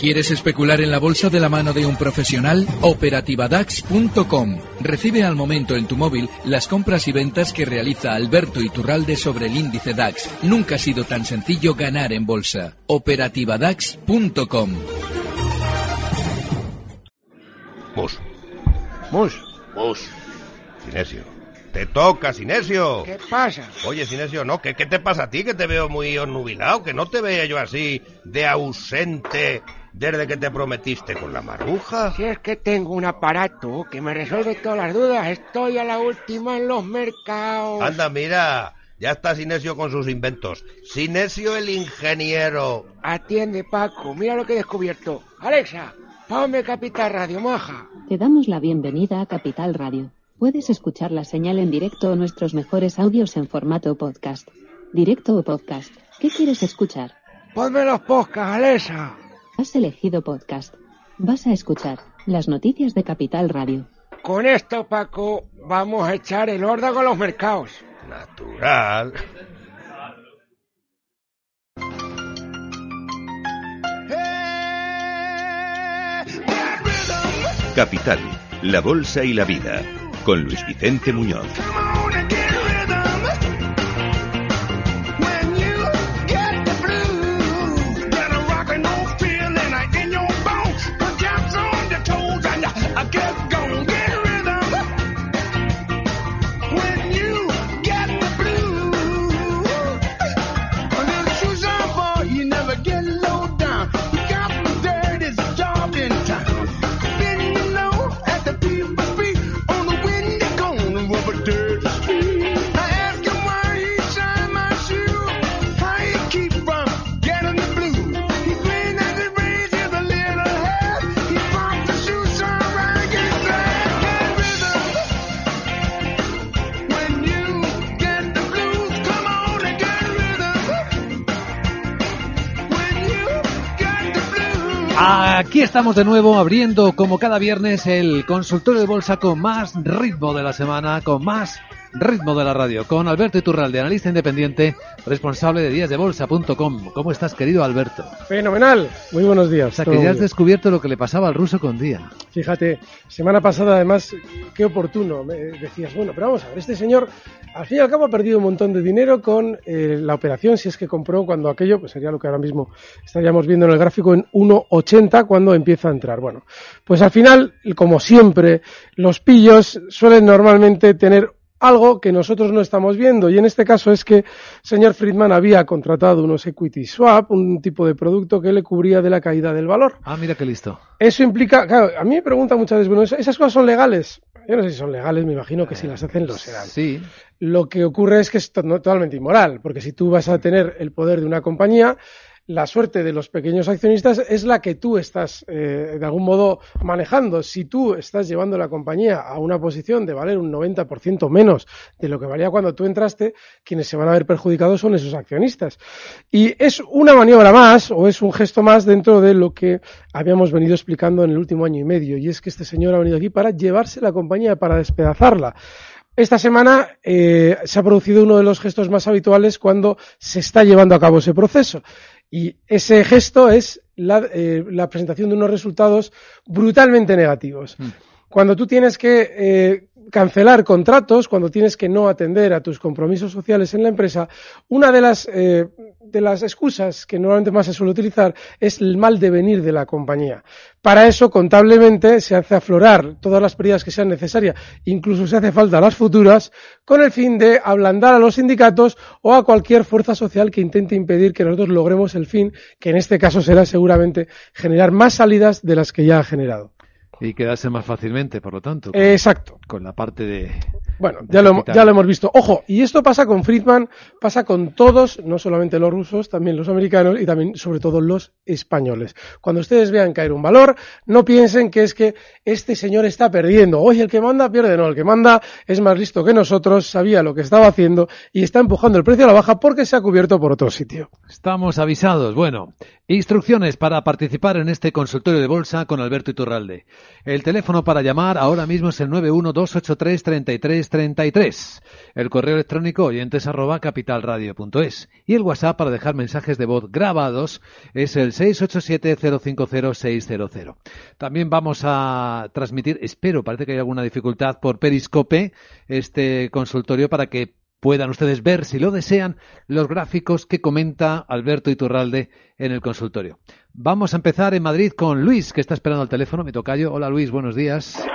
¿Quieres especular en la bolsa de la mano de un profesional? Operativadax.com. Recibe al momento en tu móvil las compras y ventas que realiza Alberto Iturralde sobre el índice DAX. Nunca ha sido tan sencillo ganar en bolsa. Operativadax.com. Mus, Mus, mus. Sinesio. Te toca, Sinesio. ¿qué pasa? Oye, Sinesio, no, ¿qué, ¿qué te pasa a ti? Que te veo muy onnubilado, que no te veía yo así de ausente desde que te prometiste con la maruja. Si es que tengo un aparato que me resuelve todas las dudas, estoy a la última en los mercados. Anda, mira, ya está Sinesio con sus inventos. Sinesio el ingeniero. Atiende, Paco, mira lo que he descubierto. Alexa, ponme Capital Radio, maja. Te damos la bienvenida a Capital Radio. Puedes escuchar la señal en directo o nuestros mejores audios en formato podcast. Directo o podcast. ¿Qué quieres escuchar? Ponme los podcasts, Alexa. Has elegido podcast. Vas a escuchar las noticias de Capital Radio. Con esto, Paco, vamos a echar el órdago a los mercados. Natural. Capital, la Bolsa y la Vida, con Luis Vicente Muñoz. Estamos de nuevo abriendo como cada viernes el consultorio de bolsa con más ritmo de la semana, con más ritmo de la radio, con Alberto Iturralde, analista independiente, responsable de díasdebolsa.com. ¿Cómo estás, querido Alberto? Fenomenal. Muy buenos días. O sea, que ya has descubierto lo que le pasaba al ruso con día. Fíjate, semana pasada además, qué oportuno. Me decías, bueno, pero vamos a ver, este señor al fin y al cabo ha perdido un montón de dinero con eh, la operación, si es que compró cuando aquello, pues sería lo que ahora mismo estaríamos viendo en el gráfico en 1,80 cuando empieza a entrar. Bueno, pues al final, como siempre, los pillos suelen normalmente tener algo que nosotros no estamos viendo y en este caso es que señor Friedman había contratado unos equity swap, un tipo de producto que le cubría de la caída del valor. Ah, mira qué listo. Eso implica, claro, a mí me preguntan muchas veces, bueno, ¿esas cosas son legales? Yo no sé si son legales, me imagino que si las hacen lo serán. Sí. Lo que ocurre es que es totalmente inmoral, porque si tú vas a tener el poder de una compañía, la suerte de los pequeños accionistas es la que tú estás eh, de algún modo manejando. Si tú estás llevando la compañía a una posición de valer un 90% menos de lo que valía cuando tú entraste, quienes se van a ver perjudicados son esos accionistas. Y es una maniobra más o es un gesto más dentro de lo que habíamos venido explicando en el último año y medio. Y es que este señor ha venido aquí para llevarse la compañía, para despedazarla. Esta semana eh, se ha producido uno de los gestos más habituales cuando se está llevando a cabo ese proceso. Y ese gesto es la, eh, la presentación de unos resultados brutalmente negativos. Cuando tú tienes que eh, cancelar contratos, cuando tienes que no atender a tus compromisos sociales en la empresa, una de las, eh, de las excusas que normalmente más se suele utilizar es el mal devenir de la compañía. Para eso, contablemente, se hace aflorar todas las pérdidas que sean necesarias, incluso se hace falta las futuras, con el fin de ablandar a los sindicatos o a cualquier fuerza social que intente impedir que nosotros logremos el fin, que en este caso será seguramente generar más salidas de las que ya ha generado. Y quedarse más fácilmente, por lo tanto. con- Exacto. Con la parte de. Bueno, de ya lo, ya lo hemos visto. Ojo, y esto pasa con Friedman, pasa con todos, no solamente los rusos, también los americanos y también, sobre todo, los españoles. Cuando ustedes vean caer un valor, no piensen que es que este señor está perdiendo. Oye, el que manda pierde. No, el que manda es más listo que nosotros, sabía lo que estaba haciendo y está empujando el precio a la baja porque se ha cubierto por otro sitio. Estamos avisados. Bueno, instrucciones para participar en este consultorio de bolsa con Alberto Iturralde. El teléfono para llamar ahora mismo es el 912833333. El correo electrónico oyentes arroba capitalradio.es. Y el WhatsApp para dejar mensajes de voz grabados es el 687050600. También vamos a transmitir, espero, parece que hay alguna dificultad por Periscope, este consultorio para que puedan ustedes ver, si lo desean, los gráficos que comenta Alberto Iturralde en el consultorio. Vamos a empezar en Madrid con Luis, que está esperando al teléfono, mi tocayo. Hola Luis, buenos días.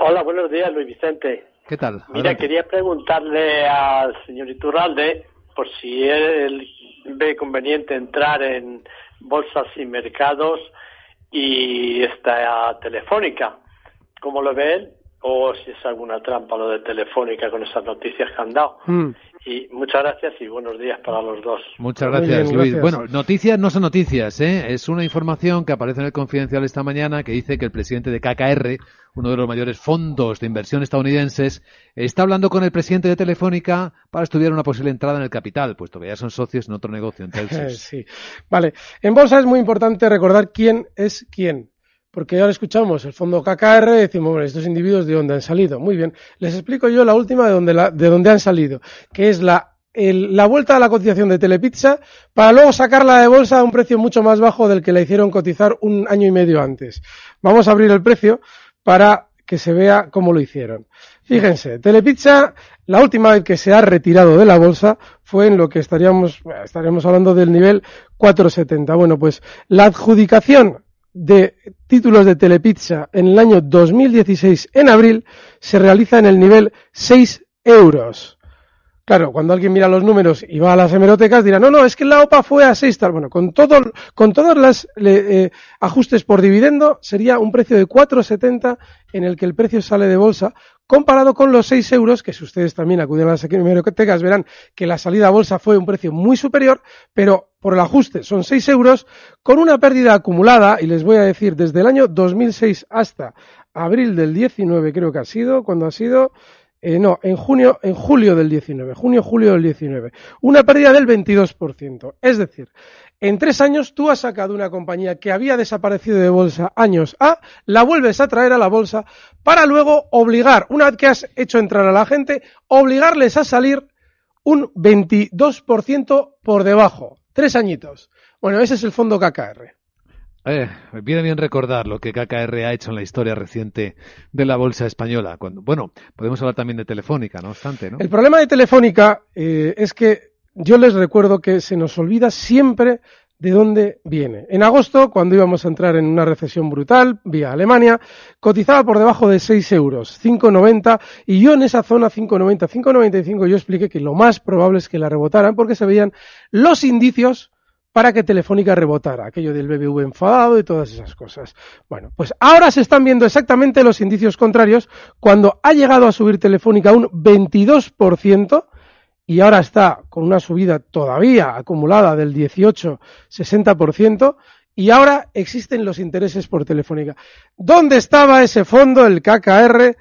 Hola, buenos días, Luis Vicente. ¿Qué tal? Mira, quería preguntarle al señor Iturralde por si él ve conveniente entrar en bolsas y mercados y esta telefónica. ¿Cómo lo ve él? O si es alguna trampa lo de Telefónica con esas noticias que han dado. Mm. Y muchas gracias y buenos días para los dos. Muchas gracias, bien, Luis. gracias. Bueno, noticias no son noticias, ¿eh? Es una información que aparece en el Confidencial esta mañana que dice que el presidente de KKR, uno de los mayores fondos de inversión estadounidenses, está hablando con el presidente de Telefónica para estudiar una posible entrada en el capital, puesto que ya son socios en otro negocio, en sí. Vale. En bolsa es muy importante recordar quién es quién. Porque ahora escuchamos el fondo KKR y decimos, bueno, estos individuos de dónde han salido. Muy bien. Les explico yo la última de dónde, la- de han salido, que es la, la vuelta a la cotización de Telepizza para luego sacarla de bolsa a un precio mucho más bajo del que la hicieron cotizar un año y medio antes. Vamos a abrir el precio para que se vea cómo lo hicieron. Fíjense, Telepizza, la última vez que se ha retirado de la bolsa fue en lo que estaríamos, estaríamos hablando del nivel 470. Bueno, pues la adjudicación de títulos de Telepizza en el año 2016, en abril, se realiza en el nivel 6 euros. Claro, cuando alguien mira los números y va a las hemerotecas dirá, no, no, es que la OPA fue a 6 tal. Bueno, con todo, con todos los eh, ajustes por dividendo sería un precio de 4,70 en el que el precio sale de bolsa comparado con los 6 euros, que si ustedes también acuden a las hemerotecas verán que la salida a bolsa fue un precio muy superior, pero por el ajuste son 6 euros con una pérdida acumulada, y les voy a decir, desde el año 2006 hasta abril del 19 creo que ha sido, cuando ha sido, eh, no, en junio, en julio del 19, junio, julio del 19. Una pérdida del 22%. Es decir, en tres años tú has sacado una compañía que había desaparecido de bolsa años A, la vuelves a traer a la bolsa para luego obligar, una vez que has hecho entrar a la gente, obligarles a salir un 22% por debajo. Tres añitos. Bueno, ese es el fondo KKR. Eh, viene bien recordar lo que KKR ha hecho en la historia reciente de la bolsa española. Cuando, bueno, podemos hablar también de Telefónica, no obstante, ¿no? El problema de Telefónica eh, es que yo les recuerdo que se nos olvida siempre de dónde viene. En agosto, cuando íbamos a entrar en una recesión brutal vía Alemania, cotizaba por debajo de 6 euros, 5,90, y yo en esa zona 5,90, 5,95 yo expliqué que lo más probable es que la rebotaran porque se veían los indicios para que Telefónica rebotara, aquello del BBV enfadado y todas esas cosas. Bueno, pues ahora se están viendo exactamente los indicios contrarios cuando ha llegado a subir Telefónica un 22% y ahora está con una subida todavía acumulada del 18-60% y ahora existen los intereses por Telefónica. ¿Dónde estaba ese fondo, el KKR,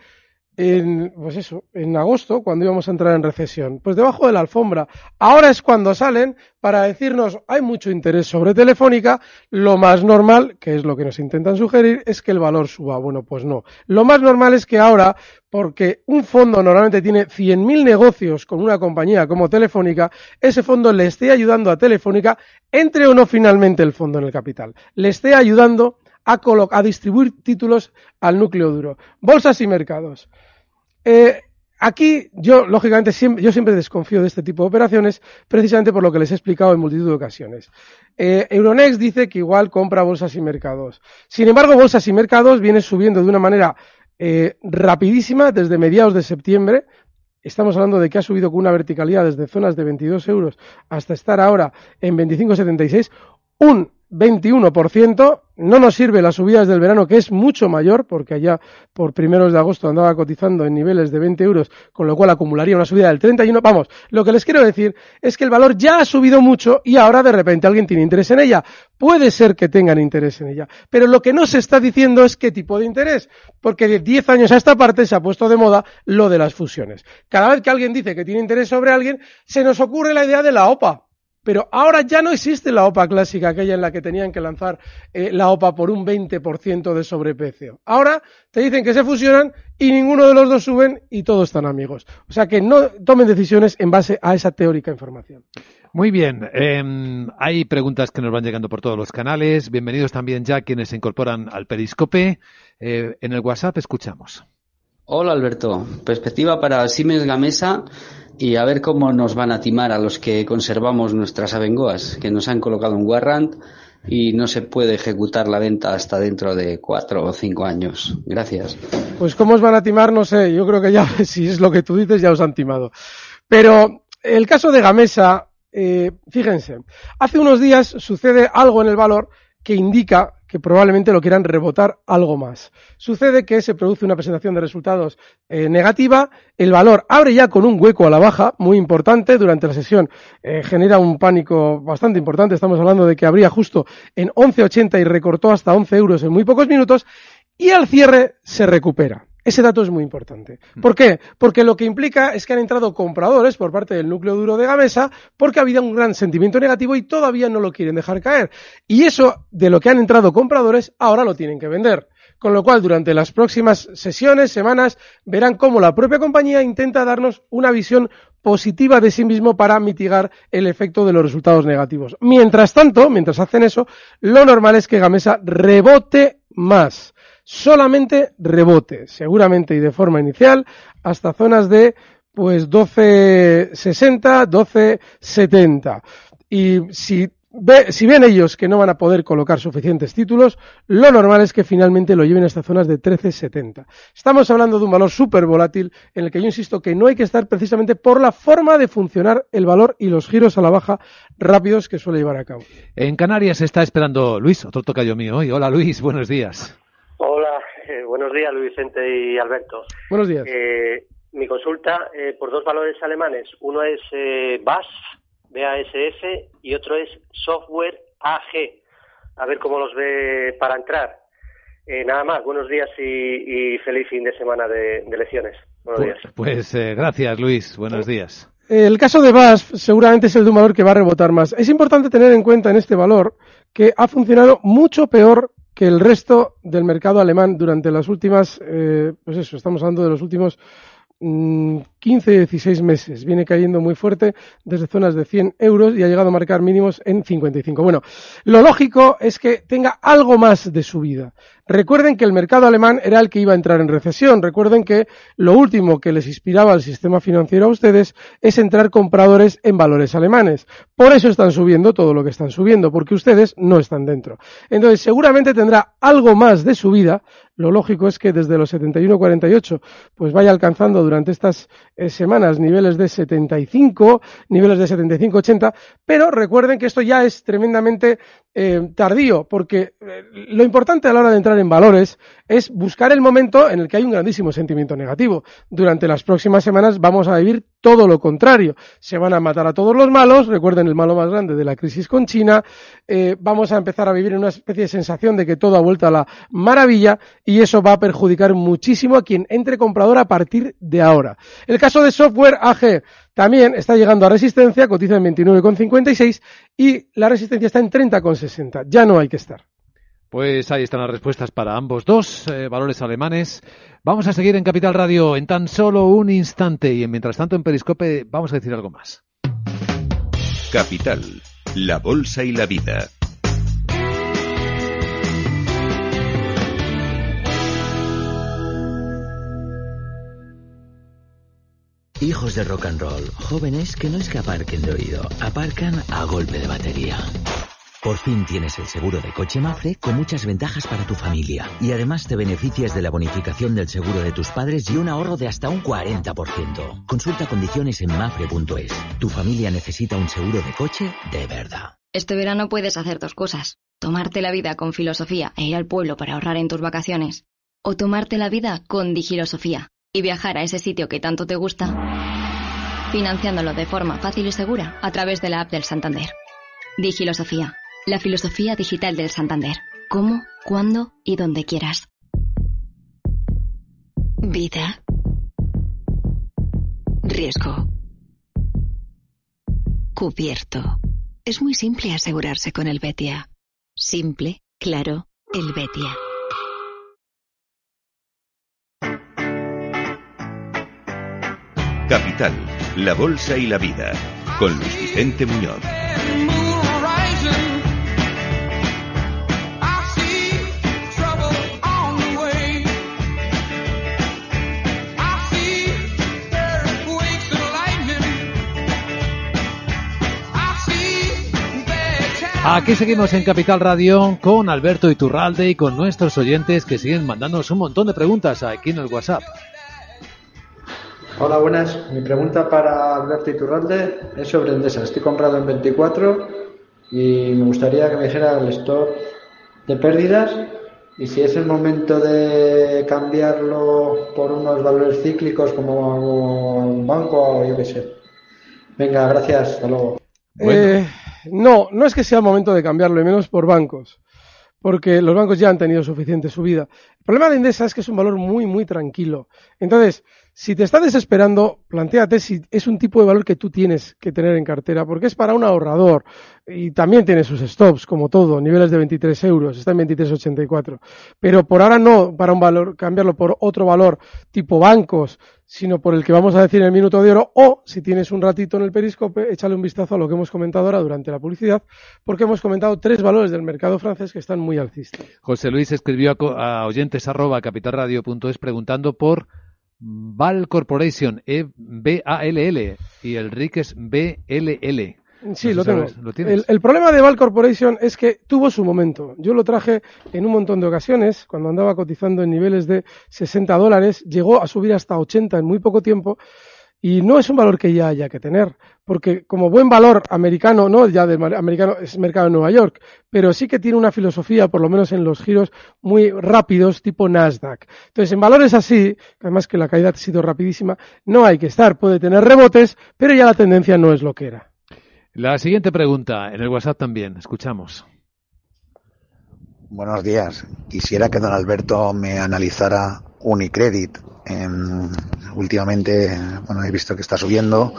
en, pues eso, en agosto, cuando íbamos a entrar en recesión? Pues debajo de la alfombra. Ahora es cuando salen para decirnos hay mucho interés sobre Telefónica, lo más normal, que es lo que nos intentan sugerir, es que el valor suba. Bueno, pues no. Lo más normal es que ahora, porque un fondo normalmente tiene 100.000 negocios con una compañía como Telefónica, ese fondo le esté ayudando a Telefónica, entre o no finalmente el fondo en el capital, le esté ayudando a, a distribuir títulos al núcleo duro. Bolsas y mercados. Eh, aquí yo, lógicamente, siempre, yo siempre desconfío de este tipo de operaciones, precisamente por lo que les he explicado en multitud de ocasiones. Eh, Euronext dice que igual compra bolsas y mercados. Sin embargo, bolsas y mercados viene subiendo de una manera eh, rapidísima desde mediados de septiembre. Estamos hablando de que ha subido con una verticalidad desde zonas de 22 euros hasta estar ahora en 25,76. Un 21%. No nos sirve las subidas del verano, que es mucho mayor, porque allá por primeros de agosto andaba cotizando en niveles de 20 euros, con lo cual acumularía una subida del 31. Vamos, lo que les quiero decir es que el valor ya ha subido mucho y ahora de repente alguien tiene interés en ella. Puede ser que tengan interés en ella, pero lo que no se está diciendo es qué tipo de interés, porque de 10 años a esta parte se ha puesto de moda lo de las fusiones. Cada vez que alguien dice que tiene interés sobre alguien, se nos ocurre la idea de la OPA Pero ahora ya no existe la OPA clásica, aquella en la que tenían que lanzar eh, la OPA por un 20% de sobreprecio. Ahora te dicen que se fusionan y ninguno de los dos suben y todos están amigos. O sea que no tomen decisiones en base a esa teórica información. Muy bien, em, hay preguntas que nos van llegando por todos los canales. Bienvenidos también ya quienes se incorporan al Periscope. Eh, en el WhatsApp escuchamos. Hola Alberto, perspectiva para Siemens Gamesa y a ver cómo nos van a timar a los que conservamos nuestras avengoas, que nos han colocado un warrant y no se puede ejecutar la venta hasta dentro de cuatro o cinco años. Gracias. Pues cómo os van a timar, no sé. Yo creo que ya, si es lo que tú dices, ya os han timado. Pero el caso de Gamesa, eh, fíjense, hace unos días sucede algo en el valor que indica que probablemente lo quieran rebotar algo más. Sucede que se produce una presentación de resultados eh, negativa, el valor abre ya con un hueco a la baja, muy importante, durante la sesión eh, genera un pánico bastante importante, estamos hablando de que abría justo en 11.80 y recortó hasta 11 euros en muy pocos minutos, y al cierre se recupera. Ese dato es muy importante. Mm. ¿Por qué? Porque lo que implica es que han entrado compradores por parte del núcleo duro de Gamesa porque ha habido un gran sentimiento negativo y todavía no lo quieren dejar caer. Y eso de lo que han entrado compradores ahora lo tienen que vender. Con lo cual, durante las próximas sesiones, semanas, verán cómo la propia compañía intenta darnos una visión positiva de sí mismo para mitigar el efecto de los resultados negativos. Mientras tanto, mientras hacen eso, lo normal es que Gamesa rebote más solamente rebote, seguramente y de forma inicial, hasta zonas de pues 12.60, 12.70. Y si, ve, si ven ellos que no van a poder colocar suficientes títulos, lo normal es que finalmente lo lleven hasta zonas de 13.70. Estamos hablando de un valor súper volátil en el que yo insisto que no hay que estar precisamente por la forma de funcionar el valor y los giros a la baja rápidos que suele llevar a cabo. En Canarias está esperando Luis, otro tocayo mío hoy. Hola Luis, buenos días. Hola, eh, buenos días Luis Vicente y Alberto. Buenos días. Eh, mi consulta eh, por dos valores alemanes. Uno es eh, BASF, BASF, y otro es Software AG. A ver cómo los ve para entrar. Eh, nada más, buenos días y, y feliz fin de semana de, de lecciones. Buenos Pues, días. pues, eh, gracias Luis, buenos días. El caso de BASF seguramente es el de un valor que va a rebotar más. Es importante tener en cuenta en este valor que ha funcionado mucho peor que el resto del mercado alemán durante las últimas, eh, pues eso, estamos hablando de los últimos 15, 16 meses. Viene cayendo muy fuerte desde zonas de 100 euros y ha llegado a marcar mínimos en 55. Bueno, lo lógico es que tenga algo más de subida. Recuerden que el mercado alemán era el que iba a entrar en recesión. Recuerden que lo último que les inspiraba al sistema financiero a ustedes es entrar compradores en valores alemanes. Por eso están subiendo todo lo que están subiendo, porque ustedes no están dentro. Entonces, seguramente tendrá algo más de subida. Lo lógico es que desde los 71,48 pues vaya alcanzando durante estas eh, semanas niveles de 75, niveles de 75,80, pero recuerden que esto ya es tremendamente eh, tardío, porque eh, lo importante a la hora de entrar en valores es buscar el momento en el que hay un grandísimo sentimiento negativo. Durante las próximas semanas vamos a vivir todo lo contrario. Se van a matar a todos los malos, recuerden el malo más grande de la crisis con China, eh, vamos a empezar a vivir en una especie de sensación de que todo ha vuelto a la maravilla y eso va a perjudicar muchísimo a quien entre comprador a partir de ahora. El caso de software AG también está llegando a resistencia, cotiza en 29,56 y la resistencia está en 30,60. Ya no hay que estar. Pues ahí están las respuestas para ambos dos eh, valores alemanes. Vamos a seguir en Capital Radio en tan solo un instante y mientras tanto en Periscope vamos a decir algo más. Capital, la bolsa y la vida. Hijos de rock and roll, jóvenes que no es que aparquen de oído, aparcan a golpe de batería. Por fin tienes el seguro de coche Mafre con muchas ventajas para tu familia. Y además te beneficias de la bonificación del seguro de tus padres y un ahorro de hasta un 40%. Consulta condiciones en mafre.es. Tu familia necesita un seguro de coche de verdad. Este verano puedes hacer dos cosas. Tomarte la vida con filosofía e ir al pueblo para ahorrar en tus vacaciones. O tomarte la vida con digilosofía y viajar a ese sitio que tanto te gusta, financiándolo de forma fácil y segura a través de la app del Santander. Digilosofía, la filosofía digital del Santander. Cómo, cuándo y donde quieras. Vida. Riesgo. Cubierto. Es muy simple asegurarse con el Betia. Simple, claro, el Betia. Capital, la Bolsa y la Vida, con Luis Vicente Muñoz. Aquí seguimos en Capital Radio con Alberto Iturralde y con nuestros oyentes que siguen mandándonos un montón de preguntas aquí en el WhatsApp. Hola, buenas. Mi pregunta para Alberto Iturralde es sobre Endesa. Estoy comprado en 24 y me gustaría que me dijera el stop de pérdidas y si es el momento de cambiarlo por unos valores cíclicos como un banco o yo qué sé. Venga, gracias. Hasta luego. Eh, no, no es que sea el momento de cambiarlo, y menos por bancos, porque los bancos ya han tenido suficiente subida. El problema de Endesa es que es un valor muy, muy tranquilo. Entonces, si te está desesperando, planteate si es un tipo de valor que tú tienes que tener en cartera, porque es para un ahorrador y también tiene sus stops, como todo, niveles de 23 euros, está en 23,84. Pero por ahora no para un valor, cambiarlo por otro valor tipo bancos, sino por el que vamos a decir en el minuto de oro, o si tienes un ratito en el periscope, échale un vistazo a lo que hemos comentado ahora durante la publicidad, porque hemos comentado tres valores del mercado francés que están muy alcistas. José Luis escribió a, oyentes arroba capitalradio.es preguntando por Val Corporation, e B A L L y el RIC es BLL. Sí, lo tengo. el, problema de Val Corporation es que tuvo su momento. Yo lo traje en un montón de ocasiones, cuando andaba cotizando en niveles de 60 dólares, llegó a subir hasta 80 en muy poco tiempo y no es un valor que ya haya que tener, porque como buen valor americano, no ya de americano es mercado de Nueva York, pero sí que tiene una filosofía, por lo menos en los giros muy rápidos, tipo Nasdaq. Entonces, en valores así, además que la caída ha sido rapidísima, no hay que estar, puede tener rebotes, pero ya la tendencia no es lo que era. La siguiente pregunta, en el WhatsApp también, escuchamos. Buenos días. Quisiera que don Alberto me analizara Unicredit últimamente, bueno, he visto que está subiendo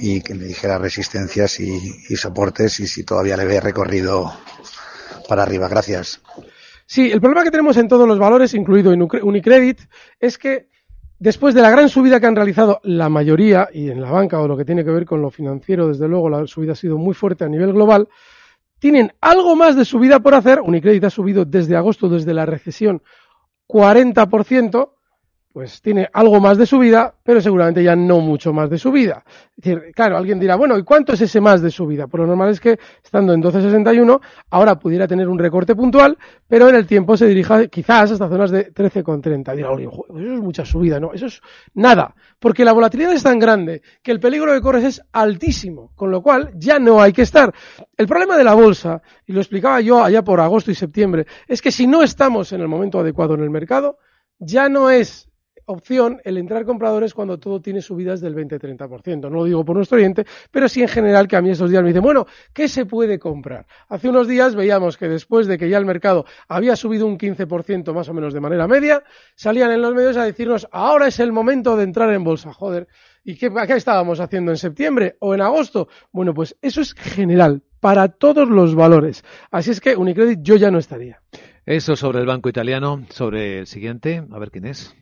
y que me dijera resistencias y, soportes y si todavía le ve recorrido para arriba. Gracias. Sí, el problema que tenemos en todos los valores, incluido en Unicredit, es que después de la gran subida que han realizado la mayoría, y en la banca o lo que tiene que ver con lo financiero, desde luego la subida ha sido muy fuerte a nivel global, tienen algo más de subida por hacer. Unicredit ha subido desde agosto, desde la recesión, 40%, pues tiene algo más de subida, pero seguramente ya no mucho más de subida. Es decir, claro, alguien dirá, bueno, ¿y cuánto es ese más de subida? Pues lo normal es que, estando en 12.61, ahora pudiera tener un recorte puntual, pero en el tiempo se dirija quizás hasta zonas de 13,30. Dirá, eso es mucha subida, ¿no? Eso es nada, porque la volatilidad es tan grande que el peligro que corres es altísimo, con lo cual ya no hay que estar. El problema de la bolsa, y lo explicaba yo allá por agosto y septiembre, es que si no estamos en el momento adecuado en el mercado, ya no es opción el entrar compradores cuando todo tiene subidas del 20-30%. No lo digo por nuestro oyente, pero sí en general que a mí esos días me dicen, bueno, ¿qué se puede comprar? Hace unos días veíamos que después de que ya el mercado había subido un 15% más o menos de manera media, salían en los medios a decirnos, ahora es el momento de entrar en bolsa. Joder, ¿y qué, qué estábamos haciendo en septiembre o en agosto? Bueno, pues eso es general, para todos los valores. Así es que Unicredit yo ya no estaría. Eso sobre el banco italiano, sobre el siguiente, a ver quién es.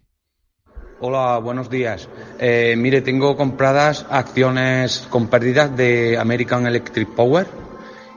Hola, buenos días. Eh, mire, tengo compradas acciones con pérdidas de American Electric Power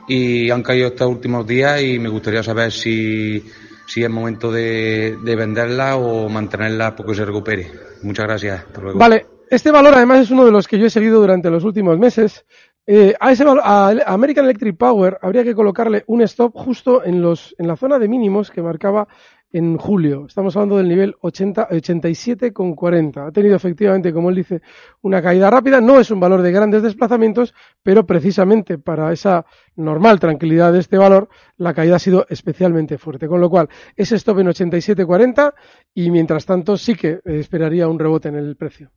y han caído estos últimos días y me gustaría saber si, si es momento de, venderla o mantenerla porque se recupere. Muchas gracias. Vale, este valor además es uno de los que yo he seguido durante los últimos meses. Eh, a, ese a American Electric Power habría que colocarle un stop justo en, los, en la zona de mínimos que marcaba en julio. Estamos hablando del nivel 80, 87,40. Ha tenido efectivamente, como él dice, una caída rápida. No es un valor de grandes desplazamientos, pero precisamente para esa normal tranquilidad de este valor, la caída ha sido especialmente fuerte. Con lo cual, ese stop en 87,40 y mientras tanto sí que esperaría un rebote en el precio.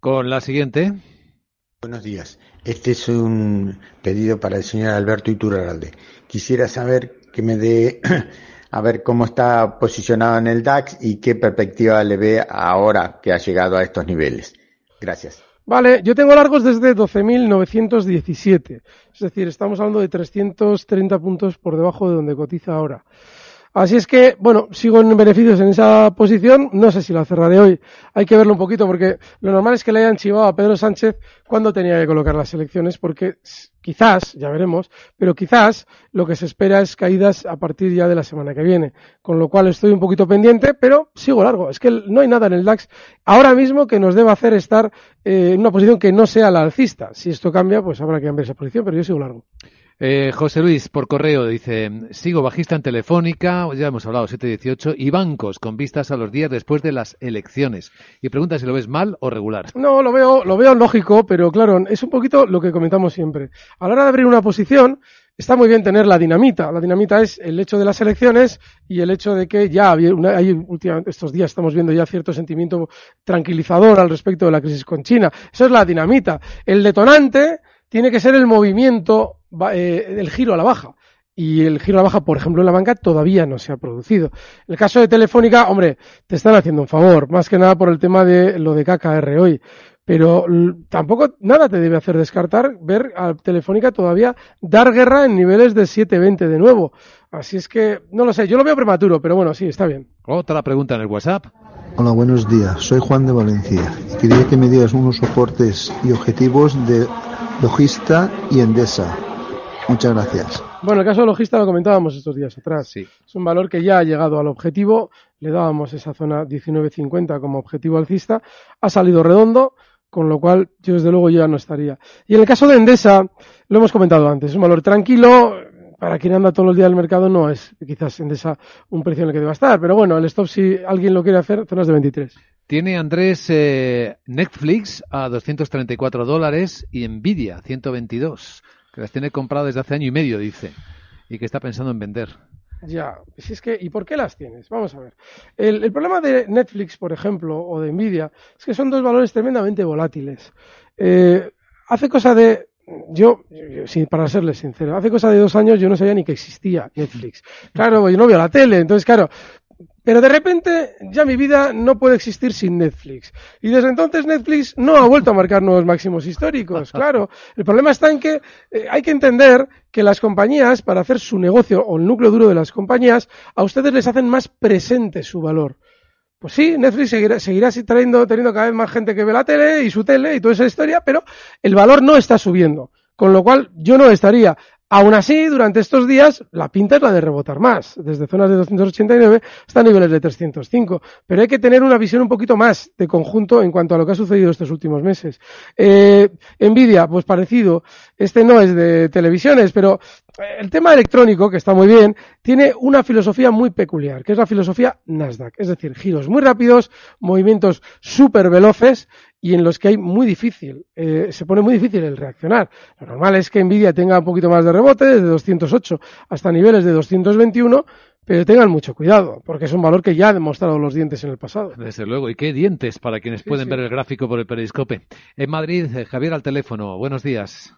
Con la siguiente. Buenos días. Este es un pedido para el señor Alberto Iturralde. Quisiera saber que me dé a ver cómo está posicionado en el DAX y qué perspectiva le ve ahora que ha llegado a estos niveles. Gracias. Vale, yo tengo largos desde 12.917. Es decir, estamos hablando de 330 puntos por debajo de donde cotiza ahora. Así es que, bueno, sigo en beneficios en esa posición. No sé si la cerraré hoy. Hay que verlo un poquito porque lo normal es que le hayan chivado a Pedro Sánchez cuando tenía que colocar las elecciones porque quizás, ya veremos, pero quizás lo que se espera es caídas a partir ya de la semana que viene. Con lo cual estoy un poquito pendiente, pero sigo largo. Es que no hay nada en el DAX ahora mismo que nos deba hacer estar eh, en una posición que no sea la alcista. Si esto cambia, pues habrá que cambiar esa posición, pero yo sigo largo. Eh, José Luis, por correo, dice, sigo bajista en Telefónica, ya hemos hablado, 718, y bancos con vistas a los días después de las elecciones. Y pregunta si lo ves mal o regular. No, lo veo, lo veo lógico, pero claro, es un poquito lo que comentamos siempre. A la hora de abrir una posición, está muy bien tener la dinamita. La dinamita es el hecho de las elecciones y el hecho de que ya una, hay últimamente, estos días estamos viendo ya cierto sentimiento tranquilizador al respecto de la crisis con China. Eso es la dinamita. El detonante tiene que ser el movimiento eh, el giro a la baja. Y el giro a la baja, por ejemplo, en la banca todavía no se ha producido. En el caso de Telefónica, hombre, te están haciendo un favor, más que nada por el tema de lo de KKR hoy. Pero tampoco nada te debe hacer descartar ver a Telefónica todavía dar guerra en niveles de 7.20 de nuevo. Así es que, no lo sé, yo lo veo prematuro, pero bueno, sí, está bien. Otra pregunta en el WhatsApp. Hola, buenos días. Soy Juan de Valencia. Quería que me dieras unos soportes y objetivos de Logista y Endesa. Muchas gracias. Bueno, el caso de logista lo comentábamos estos días atrás. Sí. Es un valor que ya ha llegado al objetivo. Le dábamos esa zona 19.50 como objetivo alcista. Ha salido redondo, con lo cual yo desde luego ya no estaría. Y en el caso de Endesa, lo hemos comentado antes, es un valor tranquilo. Para quien anda todos los días al mercado no es quizás Endesa un precio en el que deba estar. Pero bueno, el stop si alguien lo quiere hacer, zonas de 23. Tiene Andrés eh, Netflix a 234 dólares y Nvidia 122 que las tiene compradas desde hace año y medio, dice, y que está pensando en vender. Ya, si es que, ¿y por qué las tienes? Vamos a ver. El, problema de Netflix, por ejemplo, o de Nvidia, es que son dos valores tremendamente volátiles. Eh, hace cosa de, yo, para serles sincero, hace cosa de dos años yo no sabía ni que existía Netflix. Claro, yo no veo la tele, entonces claro, pero de repente ya mi vida no puede existir sin Netflix. Y desde entonces Netflix no ha vuelto a marcar nuevos máximos históricos. Claro, el problema está en que eh, hay que entender que las compañías, para hacer su negocio o el núcleo duro de las compañías, a ustedes les hacen más presente su valor. Pues sí, Netflix seguirá, seguirá trayendo, teniendo cada vez más gente que ve la tele y su tele y toda esa historia, pero el valor no está subiendo. Con lo cual, yo no estaría Aún así, durante estos días, la pinta es la de rebotar más, desde zonas de 289 hasta niveles de 305. Pero hay que tener una visión un poquito más de conjunto en cuanto a lo que ha sucedido estos últimos meses. Eh, Nvidia, pues parecido. Este no es de televisiones, pero el tema electrónico, que está muy bien, tiene una filosofía muy peculiar, que es la filosofía Nasdaq. Es decir, giros muy rápidos, movimientos súper veloces y en los que hay muy difícil, eh, se pone muy difícil el reaccionar. Lo normal es que Nvidia tenga un poquito más de rebote, desde 208 hasta niveles de 221, pero tengan mucho cuidado, porque es un valor que ya ha demostrado los dientes en el pasado. Desde luego, y qué dientes para quienes pueden ver el gráfico por el periscope. En Madrid, eh, Javier al teléfono, buenos días.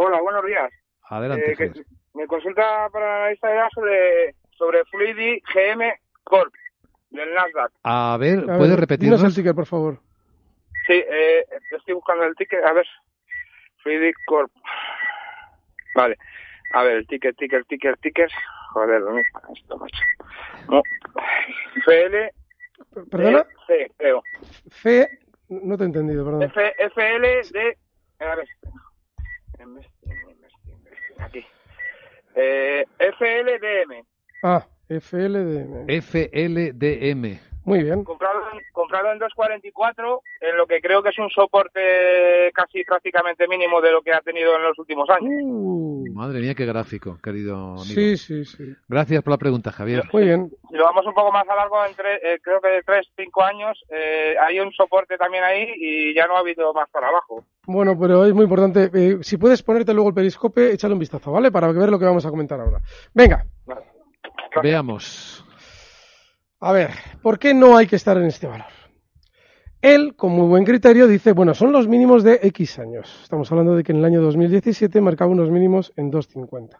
Hola, buenos días. Adelante. Eh, me consulta para esta edad sobre, sobre Fluidi GM Corp, del Nasdaq. A ver, ¿puede repetirnos? el ticket, por favor. Sí, eh, estoy buscando el ticket. A ver. Friedrich Corp. Vale. A ver, el ticket, ticket, ticket, ticket. Joder, ¿dónde está esto, macho? No. FL. ¿Perdona? C, creo. C. No te he entendido, perdón. F, FL de. A ver. Aquí. Eh, FLDM. Ah, FLDM. FLDM. Muy bien. Comprado, comprado en 2.44, en lo que creo que es un soporte casi prácticamente mínimo de lo que ha tenido en los últimos años. Uh, madre mía, qué gráfico, querido amigo. Sí, sí, sí. Gracias por la pregunta, Javier. Muy bien. Si lo vamos un poco más a largo, entre, eh, creo que de 3, 5 años, eh, hay un soporte también ahí y ya no ha habido más para abajo. Bueno, pero es muy importante. Eh, si puedes ponerte luego el periscope, échale un vistazo, ¿vale? Para ver lo que vamos a comentar ahora. Venga. Veamos. A ver, ¿por qué no hay que estar en este valor? Él, con muy buen criterio, dice, bueno, son los mínimos de X años. Estamos hablando de que en el año 2017 marcaba unos mínimos en 2,50.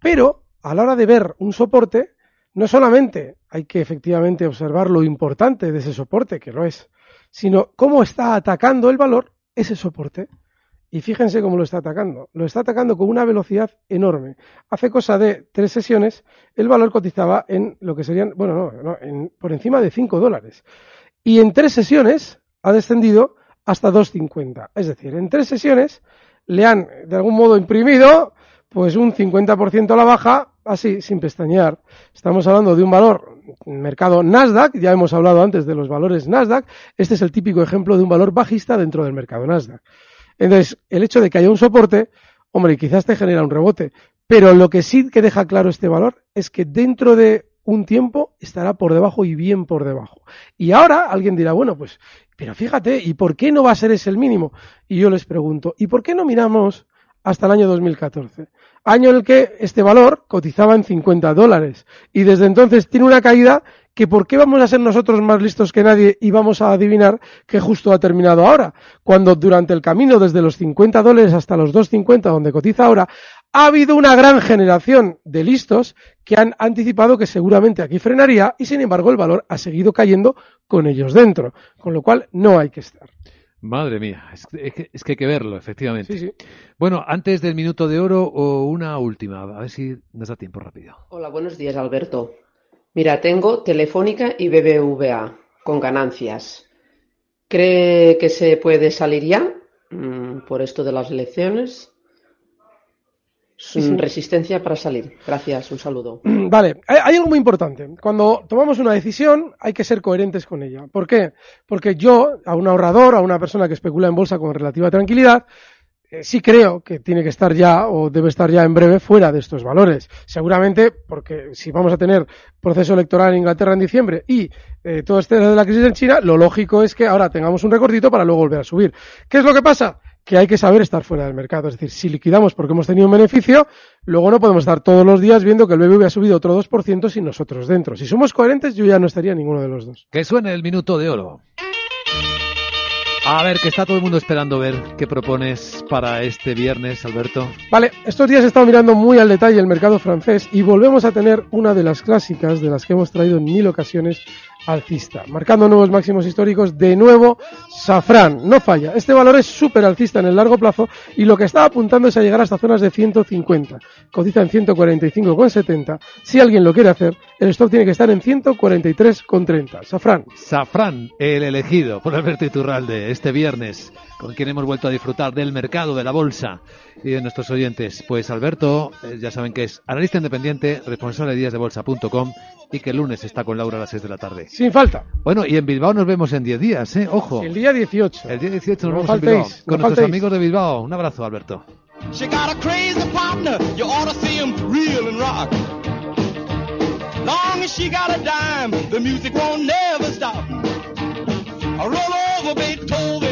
Pero, a la hora de ver un soporte, no solamente hay que efectivamente observar lo importante de ese soporte, que lo es, sino cómo está atacando el valor ese soporte. Y fíjense cómo lo está atacando. Lo está atacando con una velocidad enorme. Hace cosa de tres sesiones, el valor cotizaba en lo que serían, bueno, no, en, por encima de 5 dólares. Y en tres sesiones ha descendido hasta 2,50. Es decir, en tres sesiones le han de algún modo imprimido pues un 50% a la baja, así, sin pestañear. Estamos hablando de un valor mercado Nasdaq, ya hemos hablado antes de los valores Nasdaq, este es el típico ejemplo de un valor bajista dentro del mercado Nasdaq. Entonces, el hecho de que haya un soporte, hombre, quizás te genera un rebote, pero lo que sí que deja claro este valor es que dentro de un tiempo estará por debajo y bien por debajo. Y ahora alguien dirá, bueno, pues, pero fíjate, ¿y por qué no va a ser ese el mínimo? Y yo les pregunto, ¿y por qué no miramos hasta el año 2014? Año en el que este valor cotizaba en 50 dólares y desde entonces tiene una caída que por qué vamos a ser nosotros más listos que nadie y vamos a adivinar que justo ha terminado ahora, cuando durante el camino desde los 50 dólares hasta los 250 donde cotiza ahora ha habido una gran generación de listos que han anticipado que seguramente aquí frenaría y sin embargo el valor ha seguido cayendo con ellos dentro, con lo cual no hay que estar. Madre mía, es que, es que hay que verlo, efectivamente. Bueno, antes del minuto de oro, o una última, a ver si nos da tiempo rápido. Hola, buenos días, Alberto. Mira, tengo Telefónica y BBVA con ganancias. ¿Cree que se puede salir ya mm, por esto de las elecciones? Sin resistencia para salir. Gracias, un saludo. Vale, hay, algo muy importante. Cuando tomamos una decisión hay que ser coherentes con ella. ¿Por qué? Porque yo, a un ahorrador, a una persona que especula en bolsa con relativa tranquilidad, sí creo que tiene que estar ya o debe estar ya en breve fuera de estos valores. Seguramente porque si vamos a tener proceso electoral en Inglaterra en diciembre y eh, todo este de la crisis en China, lo lógico es que ahora tengamos un recortito para luego volver a subir. ¿Qué es lo que pasa? que hay que saber estar fuera del mercado. Es decir, si liquidamos porque hemos tenido un beneficio, luego no podemos estar todos los días viendo que el BBV ha subido otro 2% sin nosotros dentro. Si somos coherentes, yo ya no estaría ninguno de los dos. Que suene el minuto de oro. A ver, que está todo el mundo esperando ver qué propones para este viernes, Alberto. Vale, estos días he estado mirando muy al detalle el mercado francés y volvemos a tener una de las clásicas de las que hemos traído en mil ocasiones alcista, marcando nuevos máximos históricos. De nuevo, Safran, no falla. Este valor es súper alcista en el largo plazo y lo que está apuntando es a llegar hasta zonas de 150. Cotiza en 145,70. Si alguien lo quiere hacer, el stop tiene que estar en 143,30. Safran. Safran, el elegido por Alberto Iturralde este viernes, con quien hemos vuelto a disfrutar del mercado, de la bolsa y de nuestros oyentes. Pues Alberto, eh, ya saben que es analista independiente, responsable de díasdebolsa.com y que el lunes está con Laura a las 6 de la tarde. Sin falta. Bueno, y en Bilbao nos vemos en 10 días, ¿eh? Ojo. El día 18. El día 18 nos vemos en Bilbao. Con nuestros amigos de Bilbao. Un abrazo, Alberto. She got a crazy partner, you ought to see him reel and rock. Long as she got a dime, the music won't never stop. I roll over Beethoven,